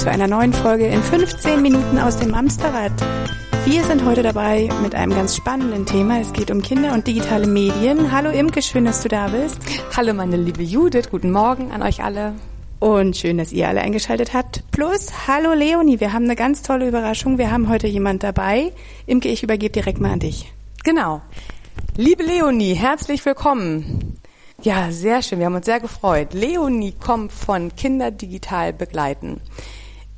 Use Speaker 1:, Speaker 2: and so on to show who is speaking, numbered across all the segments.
Speaker 1: zu einer neuen Folge in 15 Minuten aus dem Amsterrad. Wir sind heute dabei mit einem ganz spannenden Thema. Es geht um Kinder und digitale Medien. Hallo Imke, schön, dass du da bist.
Speaker 2: Hallo meine liebe Judith, guten Morgen an euch alle.
Speaker 1: Und schön, dass ihr alle eingeschaltet habt. Plus, hallo Leonie, wir haben eine ganz tolle Überraschung. Wir haben heute jemand dabei. Imke, ich übergebe direkt mal an dich.
Speaker 2: Genau. Liebe Leonie, herzlich willkommen. Ja, sehr schön. Wir haben uns sehr gefreut. Leonie kommt von Kinder digital begleiten.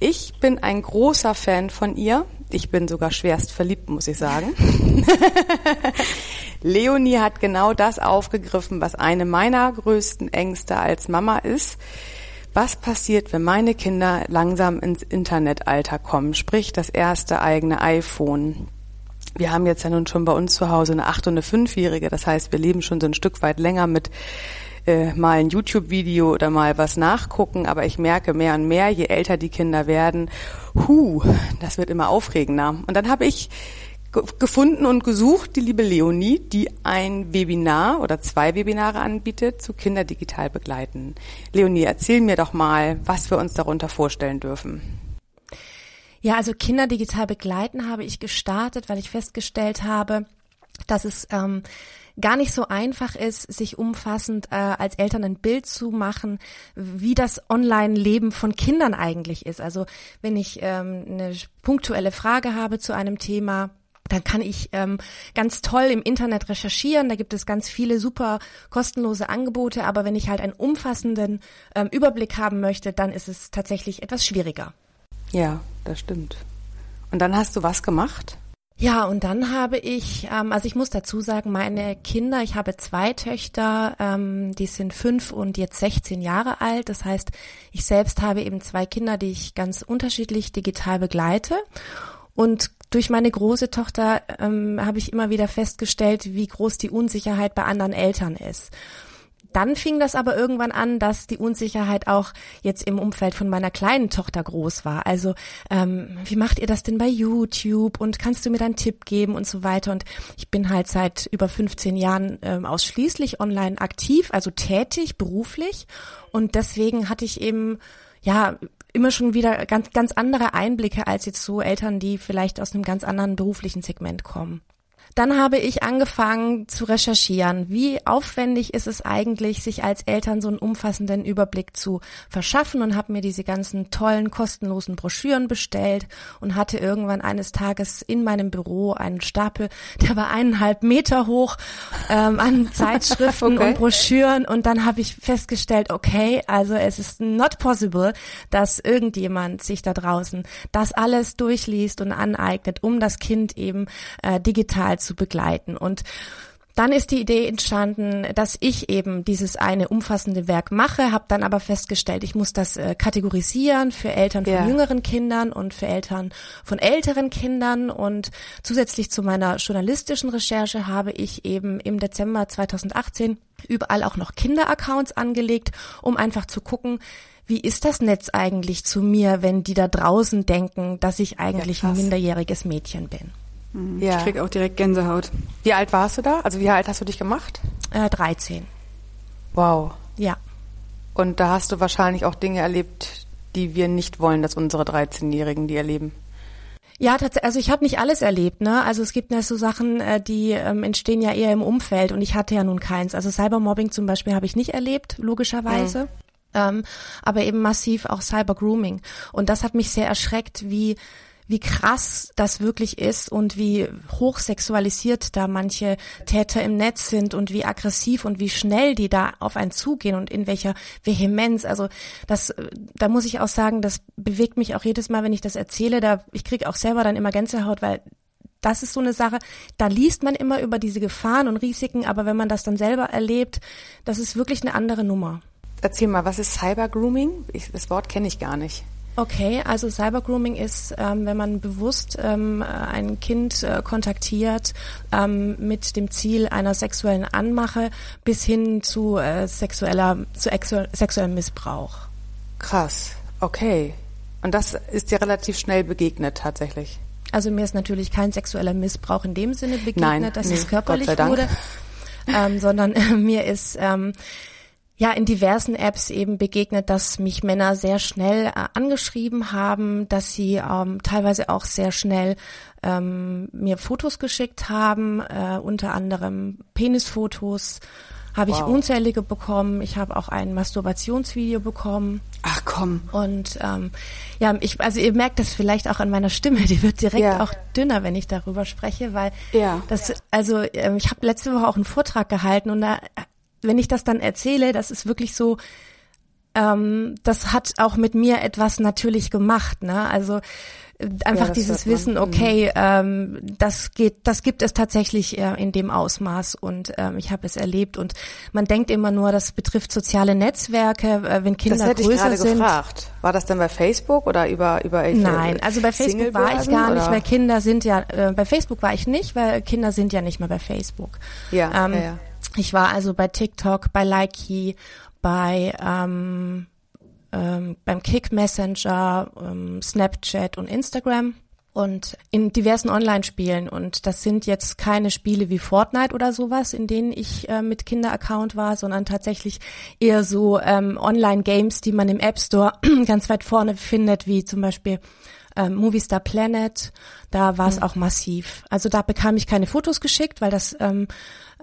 Speaker 2: Ich bin ein großer Fan von ihr. Ich bin sogar schwerst verliebt, muss ich sagen. Leonie hat genau das aufgegriffen, was eine meiner größten Ängste als Mama ist. Was passiert, wenn meine Kinder langsam ins Internetalter kommen, sprich das erste eigene iPhone? wir haben jetzt ja nun schon bei uns zu Hause eine acht- und eine fünfjährige. Das heißt, wir leben schon so ein Stück weit länger mit äh, mal ein YouTube-Video oder mal was nachgucken. Aber ich merke mehr und mehr, je älter die Kinder werden, hu, das wird immer aufregender. Und dann habe ich gefunden und gesucht, die liebe Leonie, die ein Webinar oder zwei Webinare anbietet zu Kinder digital begleiten. Leonie, erzähl mir doch mal, was wir uns darunter vorstellen dürfen.
Speaker 3: Ja, also Kinder digital begleiten habe ich gestartet, weil ich festgestellt habe, dass es ähm, gar nicht so einfach ist, sich umfassend äh, als Eltern ein Bild zu machen, wie das Online-Leben von Kindern eigentlich ist. Also wenn ich ähm, eine punktuelle Frage habe zu einem Thema, dann kann ich ähm, ganz toll im Internet recherchieren. Da gibt es ganz viele super kostenlose Angebote. Aber wenn ich halt einen umfassenden ähm, Überblick haben möchte, dann ist es tatsächlich etwas schwieriger.
Speaker 2: Ja, das stimmt. Und dann hast du was gemacht?
Speaker 3: Ja, und dann habe ich, ähm, also ich muss dazu sagen, meine Kinder, ich habe zwei Töchter, ähm, die sind fünf und jetzt 16 Jahre alt. Das heißt, ich selbst habe eben zwei Kinder, die ich ganz unterschiedlich digital begleite. Und durch meine große Tochter ähm, habe ich immer wieder festgestellt, wie groß die Unsicherheit bei anderen Eltern ist dann fing das aber irgendwann an, dass die Unsicherheit auch jetzt im Umfeld von meiner kleinen Tochter groß war. Also ähm, wie macht ihr das denn bei YouTube und kannst du mir dann Tipp geben und so weiter. Und ich bin halt seit über 15 Jahren ähm, ausschließlich online aktiv, also tätig, beruflich. Und deswegen hatte ich eben ja immer schon wieder ganz, ganz andere Einblicke als jetzt so Eltern, die vielleicht aus einem ganz anderen beruflichen Segment kommen. Dann habe ich angefangen zu recherchieren. Wie aufwendig ist es eigentlich, sich als Eltern so einen umfassenden Überblick zu verschaffen und habe mir diese ganzen tollen, kostenlosen Broschüren bestellt und hatte irgendwann eines Tages in meinem Büro einen Stapel, der war eineinhalb Meter hoch ähm, an Zeitschriften okay. und Broschüren und dann habe ich festgestellt, okay, also es ist not possible, dass irgendjemand sich da draußen das alles durchliest und aneignet, um das Kind eben äh, digital zu begleiten. Und dann ist die Idee entstanden, dass ich eben dieses eine umfassende Werk mache, habe dann aber festgestellt, ich muss das äh, kategorisieren für Eltern von ja. jüngeren Kindern und für Eltern von älteren Kindern und zusätzlich zu meiner journalistischen Recherche habe ich eben im Dezember 2018 überall auch noch Kinderaccounts angelegt, um einfach zu gucken, wie ist das Netz eigentlich zu mir, wenn die da draußen denken, dass ich eigentlich ja, ein minderjähriges Mädchen bin.
Speaker 1: Mhm. Ja. Ich krieg auch direkt Gänsehaut.
Speaker 2: Wie alt warst du da? Also wie alt hast du dich gemacht?
Speaker 3: Äh, 13.
Speaker 2: Wow.
Speaker 3: Ja.
Speaker 2: Und da hast du wahrscheinlich auch Dinge erlebt, die wir nicht wollen, dass unsere 13-Jährigen die erleben.
Speaker 3: Ja, tatsächlich, also ich habe nicht alles erlebt, ne? Also es gibt ja so Sachen, äh, die ähm, entstehen ja eher im Umfeld und ich hatte ja nun keins. Also Cybermobbing zum Beispiel habe ich nicht erlebt, logischerweise. Mhm. Ähm, aber eben massiv auch Cybergrooming. Und das hat mich sehr erschreckt, wie wie krass das wirklich ist und wie hochsexualisiert da manche Täter im Netz sind und wie aggressiv und wie schnell die da auf einen zugehen und in welcher Vehemenz. Also das, da muss ich auch sagen, das bewegt mich auch jedes Mal, wenn ich das erzähle. Da ich kriege auch selber dann immer Gänsehaut, weil das ist so eine Sache, da liest man immer über diese Gefahren und Risiken, aber wenn man das dann selber erlebt, das ist wirklich eine andere Nummer.
Speaker 2: Erzähl mal, was ist Cybergrooming? Ich, das Wort kenne ich gar nicht.
Speaker 3: Okay, also Cybergrooming ist, ähm, wenn man bewusst ähm, ein Kind äh, kontaktiert ähm, mit dem Ziel einer sexuellen Anmache bis hin zu äh, sexueller zu sexuellem Missbrauch.
Speaker 2: Krass. Okay. Und das ist dir relativ schnell begegnet tatsächlich.
Speaker 3: Also mir ist natürlich kein sexueller Missbrauch in dem Sinne begegnet,
Speaker 2: Nein,
Speaker 3: dass
Speaker 2: nee,
Speaker 3: es körperlich wurde, ähm, sondern äh, mir ist ähm, ja in diversen Apps eben begegnet, dass mich Männer sehr schnell äh, angeschrieben haben, dass sie ähm, teilweise auch sehr schnell ähm, mir Fotos geschickt haben, äh, unter anderem Penisfotos habe wow. ich unzählige bekommen. Ich habe auch ein Masturbationsvideo bekommen.
Speaker 2: Ach komm.
Speaker 3: Und ähm, ja, ich, also ihr merkt das vielleicht auch an meiner Stimme, die wird direkt ja. auch dünner, wenn ich darüber spreche, weil ja. das, also äh, ich habe letzte Woche auch einen Vortrag gehalten und da wenn ich das dann erzähle, das ist wirklich so, ähm, das hat auch mit mir etwas natürlich gemacht, ne? Also äh, einfach ja, dieses Wissen, okay, mhm. ähm, das geht, das gibt es tatsächlich äh, in dem Ausmaß und ähm, ich habe es erlebt und man denkt immer nur, das betrifft soziale Netzwerke, äh, wenn Kinder
Speaker 2: das hätte
Speaker 3: größer
Speaker 2: ich gerade
Speaker 3: sind.
Speaker 2: Gefragt. War das dann bei Facebook oder über über
Speaker 3: Nein, also bei Facebook war ich gar oder? nicht, weil Kinder sind ja äh, bei Facebook war ich nicht, weil Kinder sind ja nicht mehr bei Facebook.
Speaker 2: Ja, ähm, ja, ja.
Speaker 3: Ich war also bei TikTok, bei Likey, bei ähm, ähm, beim Kick Messenger, ähm, Snapchat und Instagram und in diversen Online-Spielen. Und das sind jetzt keine Spiele wie Fortnite oder sowas, in denen ich äh, mit Kinderaccount war, sondern tatsächlich eher so ähm, Online-Games, die man im App Store ganz weit vorne findet, wie zum Beispiel ähm, Movie Star Planet. Da war es mhm. auch massiv. Also da bekam ich keine Fotos geschickt, weil das ähm,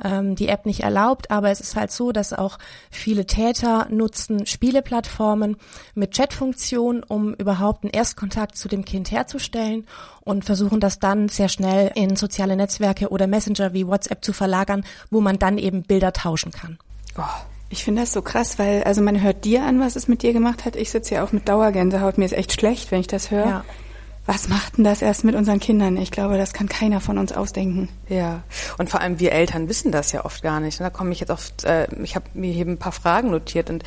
Speaker 3: ähm, die App nicht erlaubt, aber es ist halt so, dass auch viele Täter nutzen Spieleplattformen mit Chatfunktion, um überhaupt einen Erstkontakt zu dem Kind herzustellen und versuchen das dann sehr schnell in soziale Netzwerke oder Messenger wie WhatsApp zu verlagern, wo man dann eben Bilder tauschen kann.
Speaker 1: Oh. Ich finde das so krass, weil also man hört dir an, was es mit dir gemacht hat. Ich sitze ja auch mit Dauergänsehaut. Mir ist echt schlecht, wenn ich das höre. Ja was macht denn das erst mit unseren Kindern? Ich glaube, das kann keiner von uns ausdenken.
Speaker 2: Ja, und vor allem wir Eltern wissen das ja oft gar nicht. Und da komme ich jetzt oft, äh, ich habe mir hier ein paar Fragen notiert und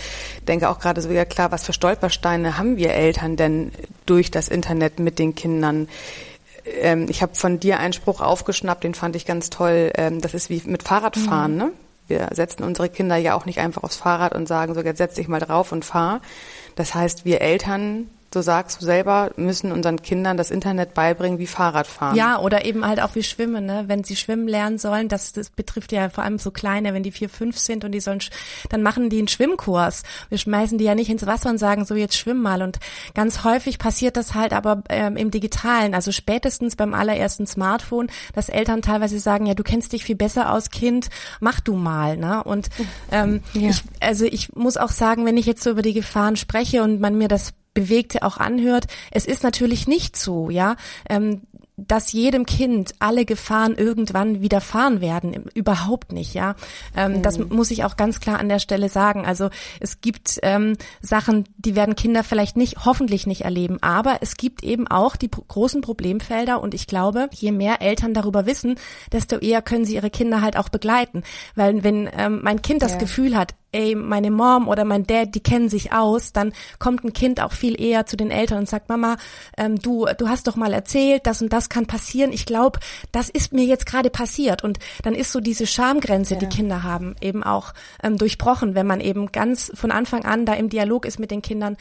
Speaker 2: denke auch gerade so wieder klar, was für Stolpersteine haben wir Eltern denn durch das Internet mit den Kindern? Ähm, ich habe von dir einen Spruch aufgeschnappt, den fand ich ganz toll. Ähm, das ist wie mit Fahrradfahren, mhm. ne? Wir setzen unsere Kinder ja auch nicht einfach aufs Fahrrad und sagen so, jetzt setz dich mal drauf und fahr. Das heißt, wir Eltern so sagst du selber, müssen unseren Kindern das Internet beibringen wie Fahrradfahren.
Speaker 3: Ja, oder eben halt auch wie Schwimmen, ne? Wenn sie schwimmen lernen sollen, das, das betrifft ja vor allem so kleine, wenn die vier, fünf sind und die sollen, dann machen die einen Schwimmkurs. Wir schmeißen die ja nicht ins Wasser und sagen, so jetzt schwimm mal. Und ganz häufig passiert das halt aber ähm, im Digitalen, also spätestens beim allerersten Smartphone, dass Eltern teilweise sagen, ja, du kennst dich viel besser aus, Kind, mach du mal, ne? Und ähm, ja. ich, also ich muss auch sagen, wenn ich jetzt so über die Gefahren spreche und man mir das Bewegte auch anhört. Es ist natürlich nicht so, ja. Ähm, dass jedem Kind alle Gefahren irgendwann widerfahren werden. Überhaupt nicht, ja. Ähm, mhm. Das muss ich auch ganz klar an der Stelle sagen. Also es gibt ähm, Sachen, die werden Kinder vielleicht nicht, hoffentlich nicht erleben. Aber es gibt eben auch die großen Problemfelder und ich glaube, je mehr Eltern darüber wissen, desto eher können sie ihre Kinder halt auch begleiten. Weil wenn ähm, mein Kind das ja. Gefühl hat, ey, meine Mom oder mein Dad, die kennen sich aus, dann kommt ein Kind auch viel eher zu den Eltern und sagt, Mama, ähm, du, du hast doch mal erzählt, das und das kann passieren. Ich glaube, das ist mir jetzt gerade passiert. Und dann ist so diese Schamgrenze, ja. die Kinder haben, eben auch ähm, durchbrochen, wenn man eben ganz von Anfang an da im Dialog ist mit den Kindern.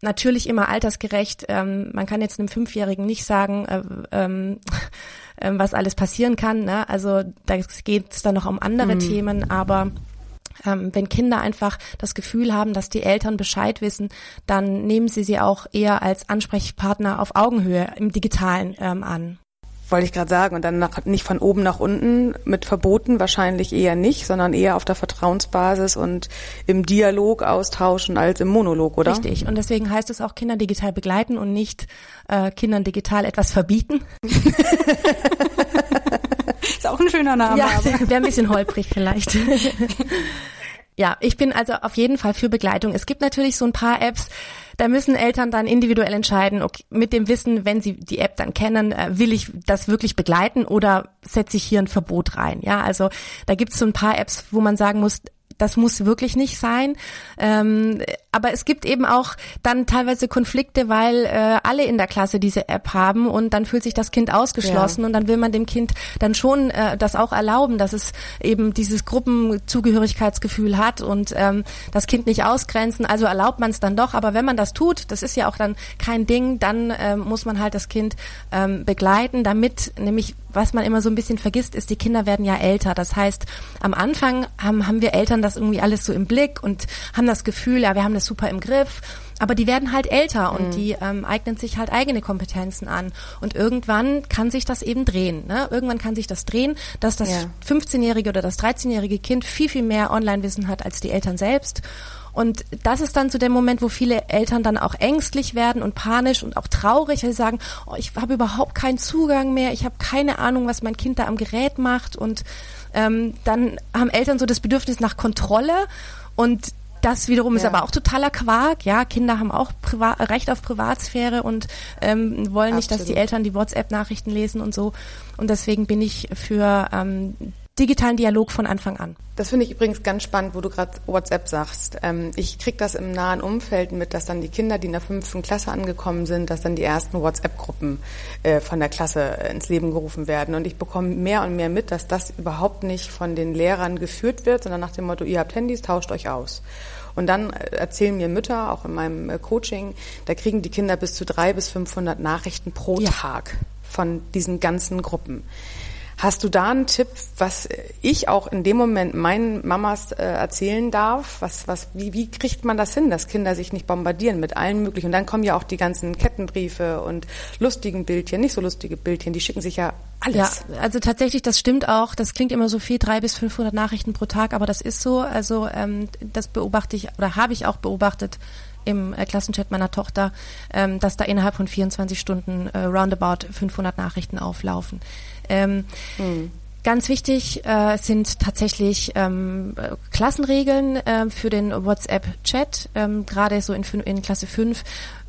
Speaker 3: Natürlich immer altersgerecht. Ähm, man kann jetzt einem Fünfjährigen nicht sagen, äh, ähm, äh, was alles passieren kann. Ne? Also da geht es dann noch um andere mhm. Themen, aber ähm, wenn Kinder einfach das Gefühl haben, dass die Eltern Bescheid wissen, dann nehmen sie sie auch eher als Ansprechpartner auf Augenhöhe im Digitalen ähm, an.
Speaker 2: Wollte ich gerade sagen. Und dann nach, nicht von oben nach unten mit Verboten wahrscheinlich eher nicht, sondern eher auf der Vertrauensbasis und im Dialog austauschen als im Monolog, oder?
Speaker 3: Richtig. Und deswegen heißt es auch Kinder digital begleiten und nicht äh, Kindern digital etwas verbieten.
Speaker 1: Ist auch ein schöner Name.
Speaker 3: Ja, wäre ein bisschen holprig vielleicht. ja, ich bin also auf jeden Fall für Begleitung. Es gibt natürlich so ein paar Apps, da müssen Eltern dann individuell entscheiden, okay, mit dem Wissen, wenn sie die App dann kennen, äh, will ich das wirklich begleiten oder setze ich hier ein Verbot rein? Ja, also da gibt es so ein paar Apps, wo man sagen muss, das muss wirklich nicht sein. Ähm, aber es gibt eben auch dann teilweise Konflikte, weil äh, alle in der Klasse diese App haben und dann fühlt sich das Kind ausgeschlossen ja. und dann will man dem Kind dann schon äh, das auch erlauben, dass es eben dieses Gruppenzugehörigkeitsgefühl hat und ähm, das Kind nicht ausgrenzen. Also erlaubt man es dann doch. Aber wenn man das tut, das ist ja auch dann kein Ding, dann ähm, muss man halt das Kind ähm, begleiten, damit nämlich was man immer so ein bisschen vergisst, ist, die Kinder werden ja älter. Das heißt, am Anfang haben, haben wir Eltern das das irgendwie alles so im Blick und haben das Gefühl, ja, wir haben das super im Griff. Aber die werden halt älter und mhm. die ähm, eignen sich halt eigene Kompetenzen an. Und irgendwann kann sich das eben drehen. Ne? Irgendwann kann sich das drehen, dass das ja. 15-jährige oder das 13-jährige Kind viel, viel mehr Online-Wissen hat als die Eltern selbst. Und das ist dann so der Moment, wo viele Eltern dann auch ängstlich werden und panisch und auch traurig, weil sie sagen, oh, ich habe überhaupt keinen Zugang mehr, ich habe keine Ahnung, was mein Kind da am Gerät macht. Und ähm, dann haben Eltern so das Bedürfnis nach Kontrolle und das wiederum ja. ist aber auch totaler Quark. Ja, Kinder haben auch Priva Recht auf Privatsphäre und ähm, wollen nicht, dass die Eltern die WhatsApp-Nachrichten lesen und so. Und deswegen bin ich für ähm, digitalen Dialog von Anfang an.
Speaker 2: Das finde ich übrigens ganz spannend, wo du gerade WhatsApp sagst. Ähm, ich kriege das im nahen Umfeld mit, dass dann die Kinder, die in der fünften Klasse angekommen sind, dass dann die ersten WhatsApp-Gruppen äh, von der Klasse ins Leben gerufen werden. Und ich bekomme mehr und mehr mit, dass das überhaupt nicht von den Lehrern geführt wird, sondern nach dem Motto, ihr habt Handys, tauscht euch aus. Und dann äh, erzählen mir Mütter, auch in meinem äh, Coaching, da kriegen die Kinder bis zu drei bis 500 Nachrichten pro ja. Tag von diesen ganzen Gruppen. Hast du da einen Tipp, was ich auch in dem Moment meinen Mamas äh, erzählen darf? Was, was, wie, wie kriegt man das hin, dass Kinder sich nicht bombardieren mit allen möglichen? Und dann kommen ja auch die ganzen Kettenbriefe und lustigen Bildchen, nicht so lustige Bildchen, die schicken sich ja alles. Ja,
Speaker 3: also tatsächlich, das stimmt auch. Das klingt immer so viel, drei bis 500 Nachrichten pro Tag, aber das ist so. Also ähm, das beobachte ich oder habe ich auch beobachtet im äh, Klassenchat meiner Tochter, ähm, dass da innerhalb von 24 Stunden äh, roundabout 500 Nachrichten auflaufen. Ähm, mhm. Ganz wichtig äh, sind tatsächlich ähm, Klassenregeln äh, für den WhatsApp-Chat, ähm, gerade so in, in Klasse 5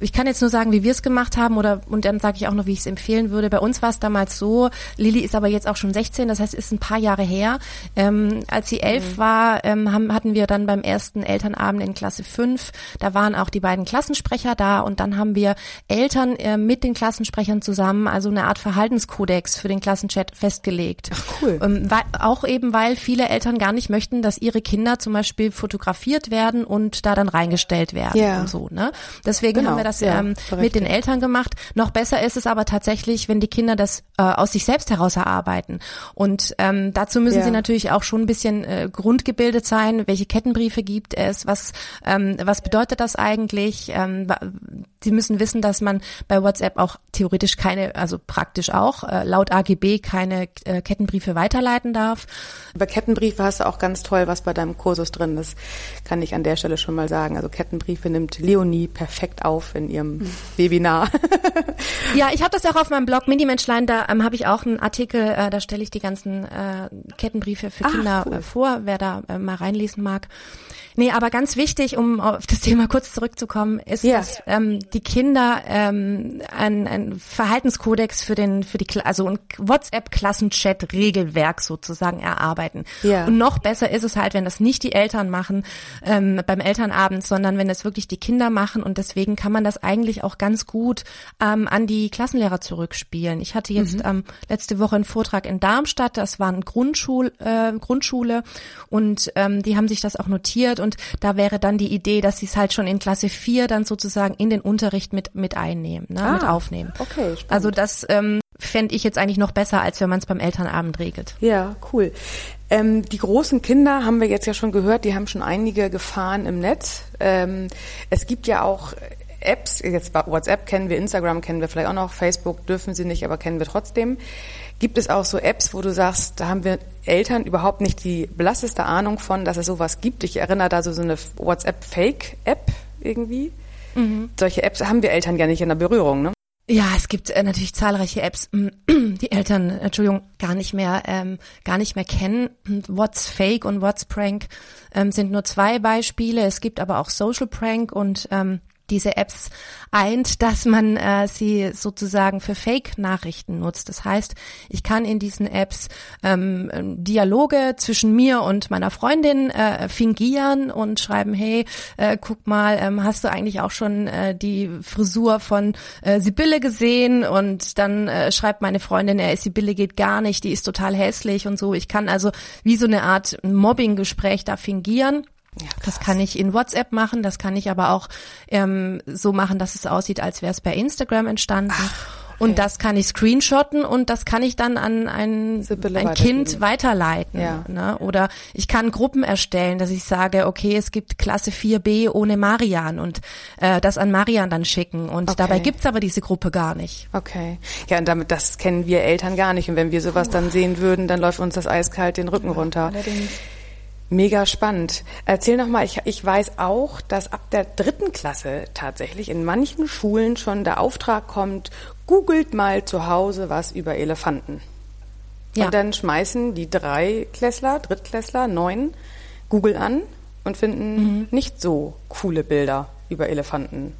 Speaker 3: ich kann jetzt nur sagen, wie wir es gemacht haben oder und dann sage ich auch noch, wie ich es empfehlen würde. Bei uns war es damals so, Lilly ist aber jetzt auch schon 16, das heißt, ist ein paar Jahre her. Ähm, als sie elf mhm. war, ähm, haben, hatten wir dann beim ersten Elternabend in Klasse 5, da waren auch die beiden Klassensprecher da und dann haben wir Eltern äh, mit den Klassensprechern zusammen, also eine Art Verhaltenskodex für den Klassenchat festgelegt.
Speaker 2: Ach cool.
Speaker 3: Ähm, weil, auch eben, weil viele Eltern gar nicht möchten, dass ihre Kinder zum Beispiel fotografiert werden und da dann reingestellt werden yeah. und so. Ne? Deswegen genau. haben wir das ja, ähm, mit den Eltern gemacht. Noch besser ist es aber tatsächlich, wenn die Kinder das äh, aus sich selbst heraus erarbeiten. Und ähm, dazu müssen ja. sie natürlich auch schon ein bisschen äh, grundgebildet sein. Welche Kettenbriefe gibt es? Was, ähm, was bedeutet das eigentlich? Ähm, sie müssen wissen, dass man bei WhatsApp auch theoretisch keine, also praktisch auch, äh, laut AGB keine äh, Kettenbriefe weiterleiten darf.
Speaker 2: Bei Kettenbriefe hast du auch ganz toll was bei deinem Kursus drin. Das kann ich an der Stelle schon mal sagen. Also Kettenbriefe nimmt Leonie perfekt auf in ihrem Webinar.
Speaker 3: ja, ich habe das auch auf meinem Blog Mini-Menschlein, da ähm, habe ich auch einen Artikel, äh, da stelle ich die ganzen äh, Kettenbriefe für Kinder cool. äh, vor, wer da äh, mal reinlesen mag. Nee, aber ganz wichtig, um auf das Thema kurz zurückzukommen, ist, ja. dass ähm, die Kinder ähm, ein, ein Verhaltenskodex für den, für die, also ein WhatsApp-Klassenchat-Regelwerk sozusagen erarbeiten. Ja. Und noch besser ist es halt, wenn das nicht die Eltern machen ähm, beim Elternabend, sondern wenn das wirklich die Kinder machen. Und deswegen kann man das eigentlich auch ganz gut ähm, an die Klassenlehrer zurückspielen. Ich hatte jetzt mhm. ähm, letzte Woche einen Vortrag in Darmstadt. Das war eine Grundschul, äh, Grundschule und ähm, die haben sich das auch notiert und da wäre dann die Idee, dass sie es halt schon in Klasse 4 dann sozusagen in den Unterricht mit, mit einnehmen, ne, ah, mit aufnehmen. Okay, spannend. Also das ähm, fände ich jetzt eigentlich noch besser, als wenn man es beim Elternabend regelt.
Speaker 2: Ja, cool. Ähm, die großen Kinder haben wir jetzt ja schon gehört, die haben schon einige Gefahren im Netz. Ähm, es gibt ja auch Apps, jetzt WhatsApp kennen wir, Instagram kennen wir vielleicht auch noch, Facebook dürfen sie nicht, aber kennen wir trotzdem. Gibt es auch so Apps, wo du sagst, da haben wir Eltern überhaupt nicht die blasseste Ahnung von, dass es sowas gibt? Ich erinnere da so, so eine WhatsApp-Fake-App irgendwie. Mhm. Solche Apps haben wir Eltern ja nicht in der Berührung, ne?
Speaker 3: Ja, es gibt äh, natürlich zahlreiche Apps, die Eltern, Entschuldigung, gar nicht mehr, ähm, gar nicht mehr kennen. What's Fake und What's Prank ähm, sind nur zwei Beispiele. Es gibt aber auch Social Prank und ähm, diese Apps eint, dass man äh, sie sozusagen für Fake-Nachrichten nutzt. Das heißt, ich kann in diesen Apps ähm, Dialoge zwischen mir und meiner Freundin äh, fingieren und schreiben, hey, äh, guck mal, ähm, hast du eigentlich auch schon äh, die Frisur von äh, Sibylle gesehen? Und dann äh, schreibt meine Freundin, äh, Sibylle geht gar nicht, die ist total hässlich und so. Ich kann also wie so eine Art Mobbing-Gespräch da fingieren. Ja, das kann ich in WhatsApp machen, das kann ich aber auch ähm, so machen, dass es aussieht, als wäre es bei Instagram entstanden. Ach. Und das kann ich screenshotten und das kann ich dann an ein, ein Kind weiterleiten. Ja. Ne? Oder ich kann Gruppen erstellen, dass ich sage, okay, es gibt Klasse 4b ohne Marian und äh, das an Marian dann schicken. Und okay. dabei gibt's aber diese Gruppe gar nicht.
Speaker 2: Okay. Ja, und damit, das kennen wir Eltern gar nicht. Und wenn wir sowas dann sehen würden, dann läuft uns das eiskalt den Rücken runter. Allerdings. Mega spannend. Erzähl noch mal, ich, ich weiß auch, dass ab der dritten Klasse tatsächlich in manchen Schulen schon der Auftrag kommt, googelt mal zu Hause was über Elefanten. Ja. Und dann schmeißen die drei Klässler, Drittklässler, neun Google an und finden mhm. nicht so coole Bilder über Elefanten.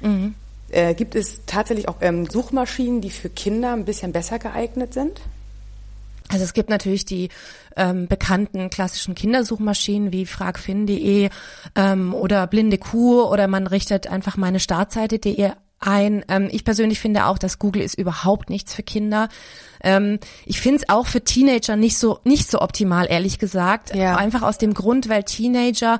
Speaker 2: Mhm. Äh, gibt es tatsächlich auch ähm, Suchmaschinen, die für Kinder ein bisschen besser geeignet sind?
Speaker 3: Also es gibt natürlich die ähm, bekannten klassischen Kindersuchmaschinen wie fragfin.de ähm, oder blinde Kuh oder man richtet einfach meine Startseite.de ein. Ähm, ich persönlich finde auch, dass Google ist überhaupt nichts für Kinder. Ähm, ich finde es auch für Teenager nicht so nicht so optimal, ehrlich gesagt. Ja. Einfach aus dem Grund, weil Teenager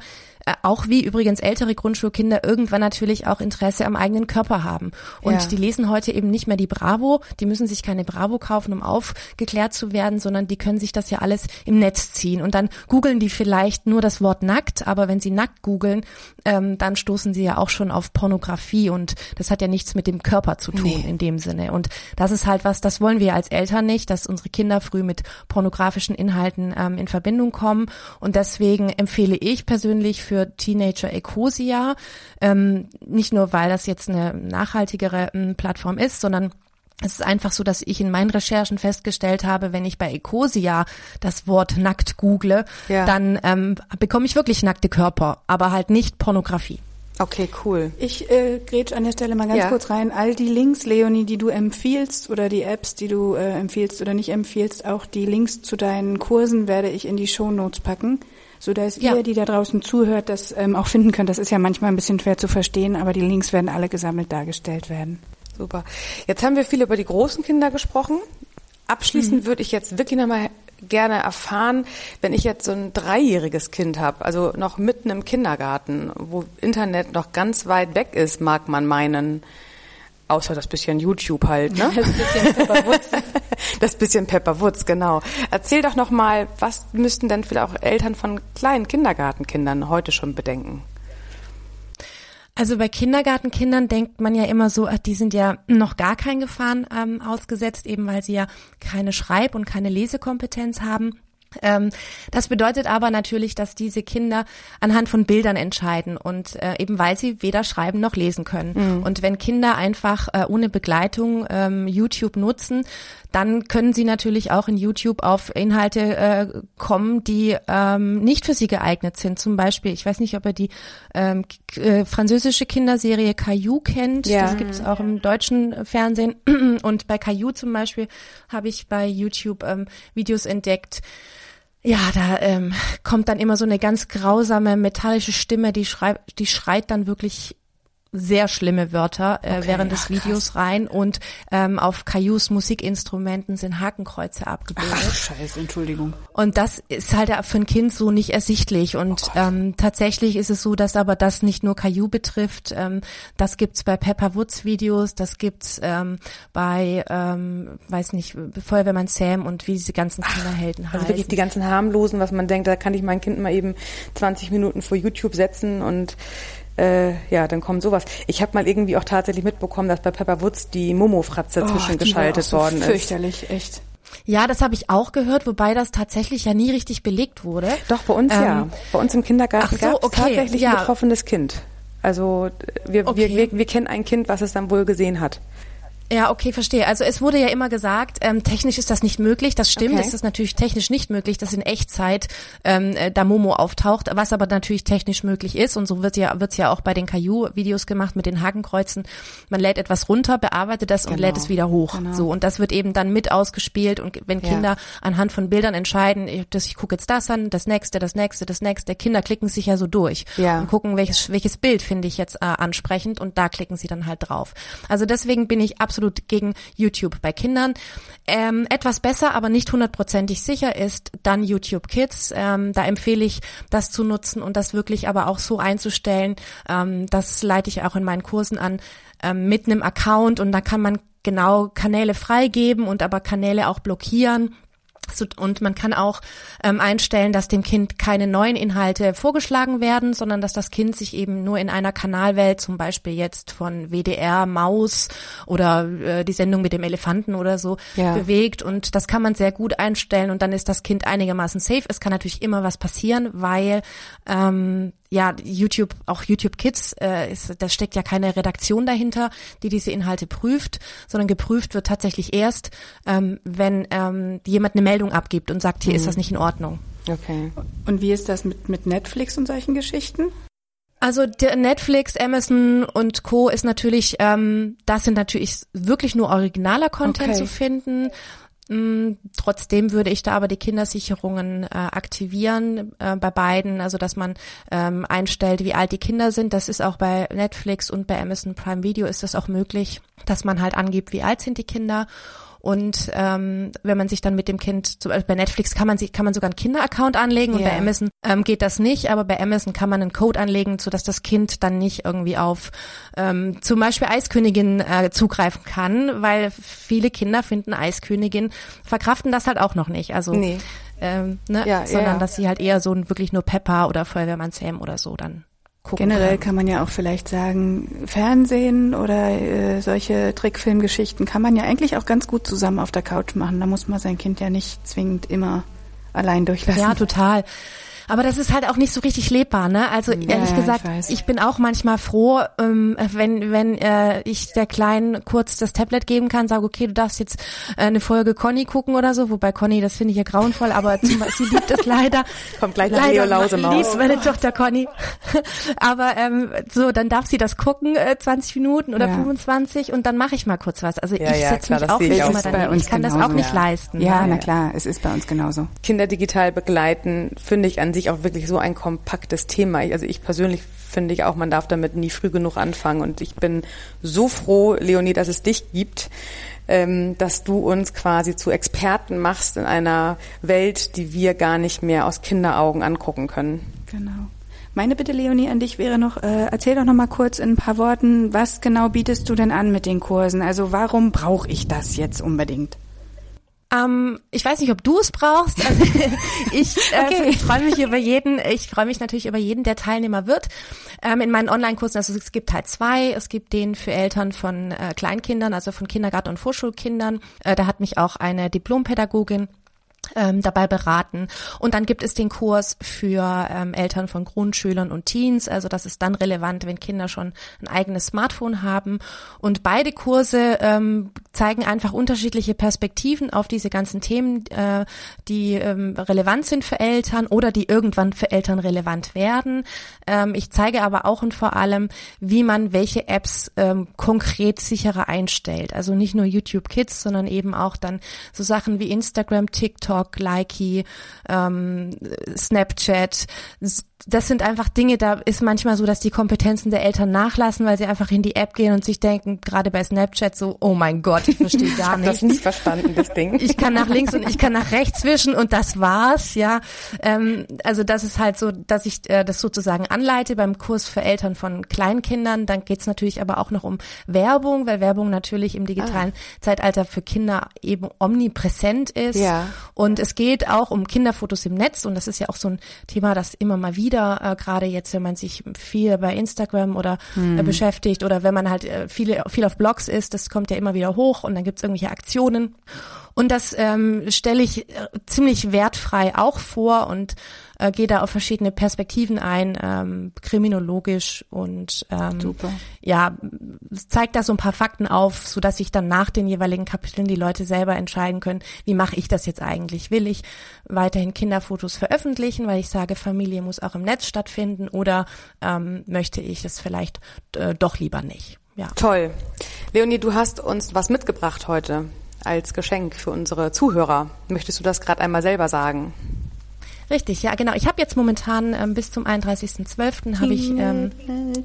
Speaker 3: auch wie übrigens ältere Grundschulkinder irgendwann natürlich auch Interesse am eigenen Körper haben. Und ja. die lesen heute eben nicht mehr die Bravo, die müssen sich keine Bravo kaufen, um aufgeklärt zu werden, sondern die können sich das ja alles im Netz ziehen. Und dann googeln die vielleicht nur das Wort nackt, aber wenn sie nackt googeln, ähm, dann stoßen sie ja auch schon auf Pornografie und das hat ja nichts mit dem Körper zu tun nee. in dem Sinne. Und das ist halt was, das wollen wir als Eltern nicht, dass unsere Kinder früh mit pornografischen Inhalten ähm, in Verbindung kommen. Und deswegen empfehle ich persönlich für Teenager Ecosia. Ähm, nicht nur, weil das jetzt eine nachhaltigere ähm, Plattform ist, sondern es ist einfach so, dass ich in meinen Recherchen festgestellt habe, wenn ich bei Ecosia das Wort nackt google, ja. dann ähm, bekomme ich wirklich nackte Körper, aber halt nicht Pornografie.
Speaker 2: Okay, cool.
Speaker 1: Ich äh, grätsch an der Stelle mal ganz ja. kurz rein. All die Links, Leonie, die du empfiehlst oder die Apps, die du äh, empfiehlst oder nicht empfiehlst, auch die Links zu deinen Kursen werde ich in die Show Notes packen so dass ja. ihr, die da draußen zuhört, das ähm, auch finden könnt. Das ist ja manchmal ein bisschen schwer zu verstehen, aber die Links werden alle gesammelt dargestellt werden.
Speaker 2: Super. Jetzt haben wir viel über die großen Kinder gesprochen. Abschließend mhm. würde ich jetzt wirklich nochmal gerne erfahren, wenn ich jetzt so ein dreijähriges Kind habe, also noch mitten im Kindergarten, wo Internet noch ganz weit weg ist, mag man meinen. Außer das bisschen YouTube halt, ne? Das bisschen Pepperwoods. das bisschen Pepperwoods, genau. Erzähl doch noch mal, was müssten denn vielleicht auch Eltern von kleinen Kindergartenkindern heute schon bedenken?
Speaker 3: Also bei Kindergartenkindern denkt man ja immer so, die sind ja noch gar kein Gefahren ähm, ausgesetzt, eben weil sie ja keine Schreib- und keine Lesekompetenz haben. Ähm, das bedeutet aber natürlich, dass diese Kinder anhand von Bildern entscheiden und äh, eben weil sie weder schreiben noch lesen können. Mhm. Und wenn Kinder einfach äh, ohne Begleitung ähm, YouTube nutzen, dann können sie natürlich auch in YouTube auf Inhalte äh, kommen, die ähm, nicht für sie geeignet sind. Zum Beispiel, ich weiß nicht, ob ihr die ähm, äh, französische Kinderserie Caillou kennt. Ja. Das gibt es auch im deutschen Fernsehen. Und bei Caillou zum Beispiel habe ich bei YouTube ähm, Videos entdeckt, ja, da ähm, kommt dann immer so eine ganz grausame metallische Stimme, die schreit, die schreit dann wirklich sehr schlimme Wörter äh, okay, während des Videos krass. rein und ähm, auf Cailloux Musikinstrumenten sind Hakenkreuze abgebildet.
Speaker 1: Ach, scheiße, Entschuldigung.
Speaker 3: Und das ist halt für ein Kind so nicht ersichtlich und oh ähm, tatsächlich ist es so, dass aber das nicht nur Caillou betrifft, ähm, das gibt's bei Pepper Woods Videos, das gibt's ähm, bei, ähm, weiß nicht, Feuerwehrmann Sam und wie diese ganzen Kinderhelden
Speaker 2: Ach, Also wirklich die ganzen harmlosen, was man denkt, da kann ich mein Kind mal eben 20 Minuten vor YouTube setzen und äh, ja, dann kommt sowas. Ich habe mal irgendwie auch tatsächlich mitbekommen, dass bei Pepper Woods die Momo-Fratze oh, zwischengeschaltet so worden ist.
Speaker 1: Fürchterlich, echt.
Speaker 3: Ja, das habe ich auch gehört, wobei das tatsächlich ja nie richtig belegt wurde.
Speaker 2: Doch, bei uns ähm, ja. Bei uns im Kindergarten so, gab es okay, tatsächlich ja. ein betroffenes Kind. Also wir, okay. wir, wir, wir kennen ein Kind, was es dann wohl gesehen hat.
Speaker 3: Ja, okay, verstehe. Also es wurde ja immer gesagt, ähm, technisch ist das nicht möglich. Das stimmt, okay. es ist natürlich technisch nicht möglich, dass in Echtzeit ähm, äh, da Momo auftaucht, was aber natürlich technisch möglich ist. Und so wird ja wird's ja auch bei den Caillou-Videos gemacht mit den Hakenkreuzen. Man lädt etwas runter, bearbeitet das genau. und lädt es wieder hoch. Genau. So und das wird eben dann mit ausgespielt. Und wenn Kinder ja. anhand von Bildern entscheiden, ich, ich gucke jetzt das an, das nächste, das nächste, das nächste, Kinder klicken sich ja so durch ja. und gucken, welches welches Bild finde ich jetzt äh, ansprechend und da klicken sie dann halt drauf. Also deswegen bin ich absolut absolut gegen YouTube bei Kindern. Ähm, etwas besser, aber nicht hundertprozentig sicher ist dann YouTube Kids. Ähm, da empfehle ich, das zu nutzen und das wirklich aber auch so einzustellen. Ähm, das leite ich auch in meinen Kursen an ähm, mit einem Account und da kann man genau Kanäle freigeben und aber Kanäle auch blockieren. Und man kann auch ähm, einstellen, dass dem Kind keine neuen Inhalte vorgeschlagen werden, sondern dass das Kind sich eben nur in einer Kanalwelt, zum Beispiel jetzt von WDR, Maus oder äh, die Sendung mit dem Elefanten oder so, ja. bewegt. Und das kann man sehr gut einstellen und dann ist das Kind einigermaßen safe. Es kann natürlich immer was passieren, weil ähm, ja, YouTube, auch YouTube Kids, äh, ist, da steckt ja keine Redaktion dahinter, die diese Inhalte prüft, sondern geprüft wird tatsächlich erst, ähm, wenn ähm, jemand eine Meldung abgibt und sagt, hier mhm. ist das nicht in Ordnung.
Speaker 1: Okay. Und wie ist das mit, mit Netflix und solchen Geschichten?
Speaker 3: Also Netflix, Amazon und Co. ist natürlich, ähm, das sind natürlich wirklich nur originaler Content okay. zu finden. Mm, trotzdem würde ich da aber die Kindersicherungen äh, aktivieren äh, bei beiden, also dass man ähm, einstellt, wie alt die Kinder sind. Das ist auch bei Netflix und bei Amazon Prime Video ist das auch möglich, dass man halt angibt, wie alt sind die Kinder und ähm, wenn man sich dann mit dem Kind, zum Beispiel bei Netflix kann man sich, kann man sogar einen Kinderaccount anlegen und yeah. bei Amazon ähm, geht das nicht, aber bei Amazon kann man einen Code anlegen, so dass das Kind dann nicht irgendwie auf ähm, zum Beispiel Eiskönigin äh, zugreifen kann, weil viele Kinder finden Eiskönigin, verkraften das halt auch noch nicht. Also nee. ähm, ne? Ja, sondern ja, dass sie halt eher so ein wirklich nur Pepper oder Feuerwehrmann Sam oder so dann
Speaker 1: gucken Generell kann. kann man ja auch vielleicht sagen, Fernsehen oder äh, solche Trickfilmgeschichten kann man ja eigentlich auch ganz gut zusammen auf der Couch machen. Da muss man sein Kind ja nicht zwingend immer allein durchlassen.
Speaker 3: Ja, total. Aber das ist halt auch nicht so richtig lebbar, ne? Also ja, ehrlich gesagt, ich, ich, bin auch manchmal froh, ähm, wenn wenn äh, ich der Kleinen kurz das Tablet geben kann, sage okay, du darfst jetzt äh, eine Folge Conny gucken oder so, wobei Conny, das finde ich ja grauenvoll, aber zum, sie liebt es leider.
Speaker 2: Kommt gleich nach Leo Lausemaus.
Speaker 3: Liebt meine Tochter Conny. aber ähm, so, dann darf sie das gucken, äh, 20 Minuten oder ja. 25 und dann mache ich mal kurz was. Also ja, ich setze mich auch nicht immer daneben. Ich kann genauso, das auch nicht leisten.
Speaker 1: Ja, na klar, es ist bei uns genauso.
Speaker 2: Kinder digital begleiten finde ich an sich auch wirklich so ein kompaktes Thema. Also ich persönlich finde ich auch, man darf damit nie früh genug anfangen. Und ich bin so froh, Leonie, dass es dich gibt, ähm, dass du uns quasi zu Experten machst in einer Welt, die wir gar nicht mehr aus Kinderaugen angucken können.
Speaker 1: Genau. Meine Bitte, Leonie, an dich wäre noch, äh, erzähl doch noch mal kurz in ein paar Worten, was genau bietest du denn an mit den Kursen? Also warum brauche ich das jetzt unbedingt?
Speaker 3: Ähm, ich weiß nicht, ob du es brauchst. Also ich, äh, okay. freue mich über jeden. Ich freue mich natürlich über jeden, der Teilnehmer wird. Ähm, in meinen Online-Kursen, also es gibt halt zwei. Es gibt den für Eltern von äh, Kleinkindern, also von Kindergarten- und Vorschulkindern. Äh, da hat mich auch eine Diplompädagogin ähm, dabei beraten. Und dann gibt es den Kurs für ähm, Eltern von Grundschülern und Teens. Also das ist dann relevant, wenn Kinder schon ein eigenes Smartphone haben. Und beide Kurse ähm, zeigen einfach unterschiedliche Perspektiven auf diese ganzen Themen, äh, die ähm, relevant sind für Eltern oder die irgendwann für Eltern relevant werden. Ähm, ich zeige aber auch und vor allem, wie man welche Apps ähm, konkret sicherer einstellt. Also nicht nur YouTube Kids, sondern eben auch dann so Sachen wie Instagram, TikTok, TikTok, Likey, ähm, Snapchat, das sind einfach Dinge, da ist manchmal so, dass die Kompetenzen der Eltern nachlassen, weil sie einfach in die App gehen und sich denken, gerade bei Snapchat so, oh mein Gott, ich verstehe gar
Speaker 2: nichts.
Speaker 3: das
Speaker 2: nicht verstanden, das Ding.
Speaker 3: Ich kann nach links und ich kann nach rechts wischen und das war's, ja. Ähm, also das ist halt so, dass ich äh, das sozusagen anleite beim Kurs für Eltern von Kleinkindern. Dann geht's natürlich aber auch noch um Werbung, weil Werbung natürlich im digitalen ah. Zeitalter für Kinder eben omnipräsent ist. Ja. Und es geht auch um Kinderfotos im Netz und das ist ja auch so ein Thema, das immer mal wieder wieder, äh, gerade jetzt, wenn man sich viel bei Instagram oder hm. äh, beschäftigt oder wenn man halt äh, viele, viel auf Blogs ist, das kommt ja immer wieder hoch und dann gibt's irgendwelche Aktionen. Und das ähm, stelle ich äh, ziemlich wertfrei auch vor und äh, gehe da auf verschiedene Perspektiven ein, ähm, kriminologisch und ähm, Super. ja, zeigt da so ein paar Fakten auf, so dass sich dann nach den jeweiligen Kapiteln die Leute selber entscheiden können, wie mache ich das jetzt eigentlich? Will ich weiterhin Kinderfotos veröffentlichen, weil ich sage, Familie muss auch im Netz stattfinden oder ähm, möchte ich es vielleicht äh, doch lieber nicht?
Speaker 2: Ja. Toll. Leonie, du hast uns was mitgebracht heute als Geschenk für unsere Zuhörer. Möchtest du das gerade einmal selber sagen?
Speaker 3: Richtig, ja, genau. Ich habe jetzt momentan ähm, bis zum 31.12. habe ich ähm,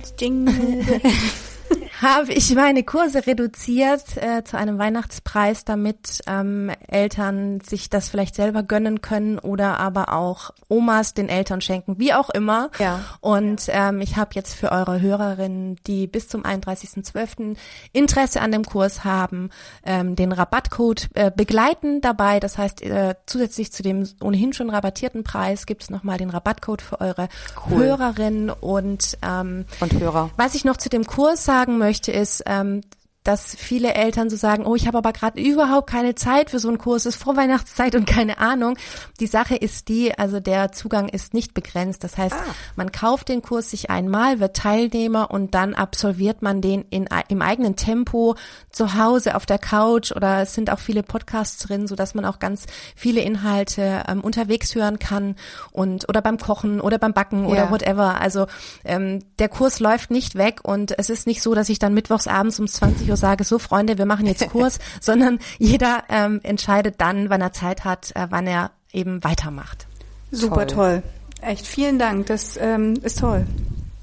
Speaker 3: habe ich meine Kurse reduziert äh, zu einem Weihnachtspreis, damit ähm, Eltern sich das vielleicht selber gönnen können oder aber auch Omas den Eltern schenken, wie auch immer.
Speaker 2: Ja.
Speaker 3: Und ähm, ich habe jetzt für eure Hörerinnen, die bis zum 31.12. Interesse an dem Kurs haben, ähm, den Rabattcode äh, begleiten dabei. Das heißt, äh, zusätzlich zu dem ohnehin schon rabattierten Preis gibt es nochmal den Rabattcode für eure cool. Hörerinnen und, ähm,
Speaker 2: und Hörer.
Speaker 3: Was ich noch zu dem Kurs sagen möchte, ist, ähm, dass viele Eltern so sagen, oh, ich habe aber gerade überhaupt keine Zeit für so einen Kurs, es ist Vorweihnachtszeit und keine Ahnung. Die Sache ist die, also der Zugang ist nicht begrenzt. Das heißt, ah. man kauft den Kurs sich einmal, wird Teilnehmer und dann absolviert man den in, im eigenen Tempo zu Hause auf der Couch oder es sind auch viele Podcasts drin, so dass man auch ganz viele Inhalte ähm, unterwegs hören kann und oder beim Kochen oder beim Backen ja. oder whatever. Also ähm, der Kurs läuft nicht weg und es ist nicht so, dass ich dann mittwochs abends um 20 Uhr sage, so Freunde, wir machen jetzt Kurs, sondern jeder ähm, entscheidet dann, wann er Zeit hat, äh, wann er eben weitermacht.
Speaker 1: Super toll. toll. Echt vielen Dank, das ähm, ist toll.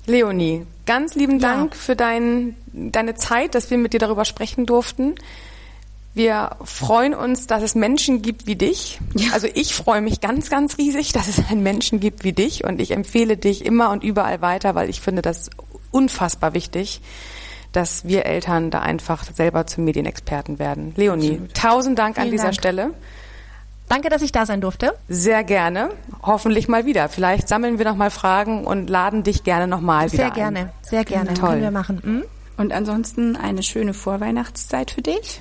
Speaker 2: Leonie, ganz lieben Dank ja. für dein, deine Zeit, dass wir mit dir darüber sprechen durften. Wir freuen uns, dass es Menschen gibt wie dich. Ja. Also ich freue mich ganz, ganz riesig, dass es einen Menschen gibt wie dich und ich empfehle dich immer und überall weiter, weil ich finde das unfassbar wichtig dass wir Eltern da einfach selber zu Medienexperten werden. Leonie, Absolut. tausend Dank Vielen an dieser Dank. Stelle.
Speaker 3: Danke, dass ich da sein durfte.
Speaker 2: Sehr gerne. Hoffentlich mal wieder. Vielleicht sammeln wir noch mal Fragen und laden dich gerne noch mal wieder
Speaker 3: Sehr gerne,
Speaker 2: ein.
Speaker 3: sehr gerne.
Speaker 2: Toll.
Speaker 3: Können wir machen. Hm?
Speaker 1: Und ansonsten eine schöne Vorweihnachtszeit für dich.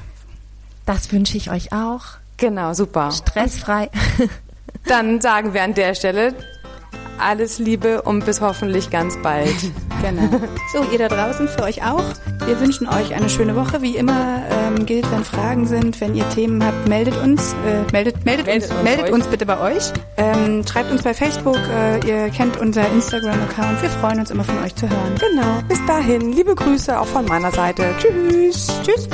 Speaker 3: Das wünsche ich euch auch.
Speaker 2: Genau, super.
Speaker 3: Stressfrei.
Speaker 2: Dann sagen wir an der Stelle alles Liebe und bis hoffentlich ganz bald.
Speaker 1: genau. So, ihr da draußen, für euch auch. Wir wünschen euch eine schöne Woche. Wie immer ähm, gilt, wenn Fragen sind, wenn ihr Themen habt, meldet uns. Äh, meldet, meldet, meldet, uns, uns, meldet uns bitte bei euch. Ähm, schreibt uns bei Facebook. Äh, ihr kennt unser Instagram-Account. Wir freuen uns immer von euch zu hören.
Speaker 2: Genau. Bis dahin. Liebe Grüße auch von meiner Seite. Tschüss. Tschüss.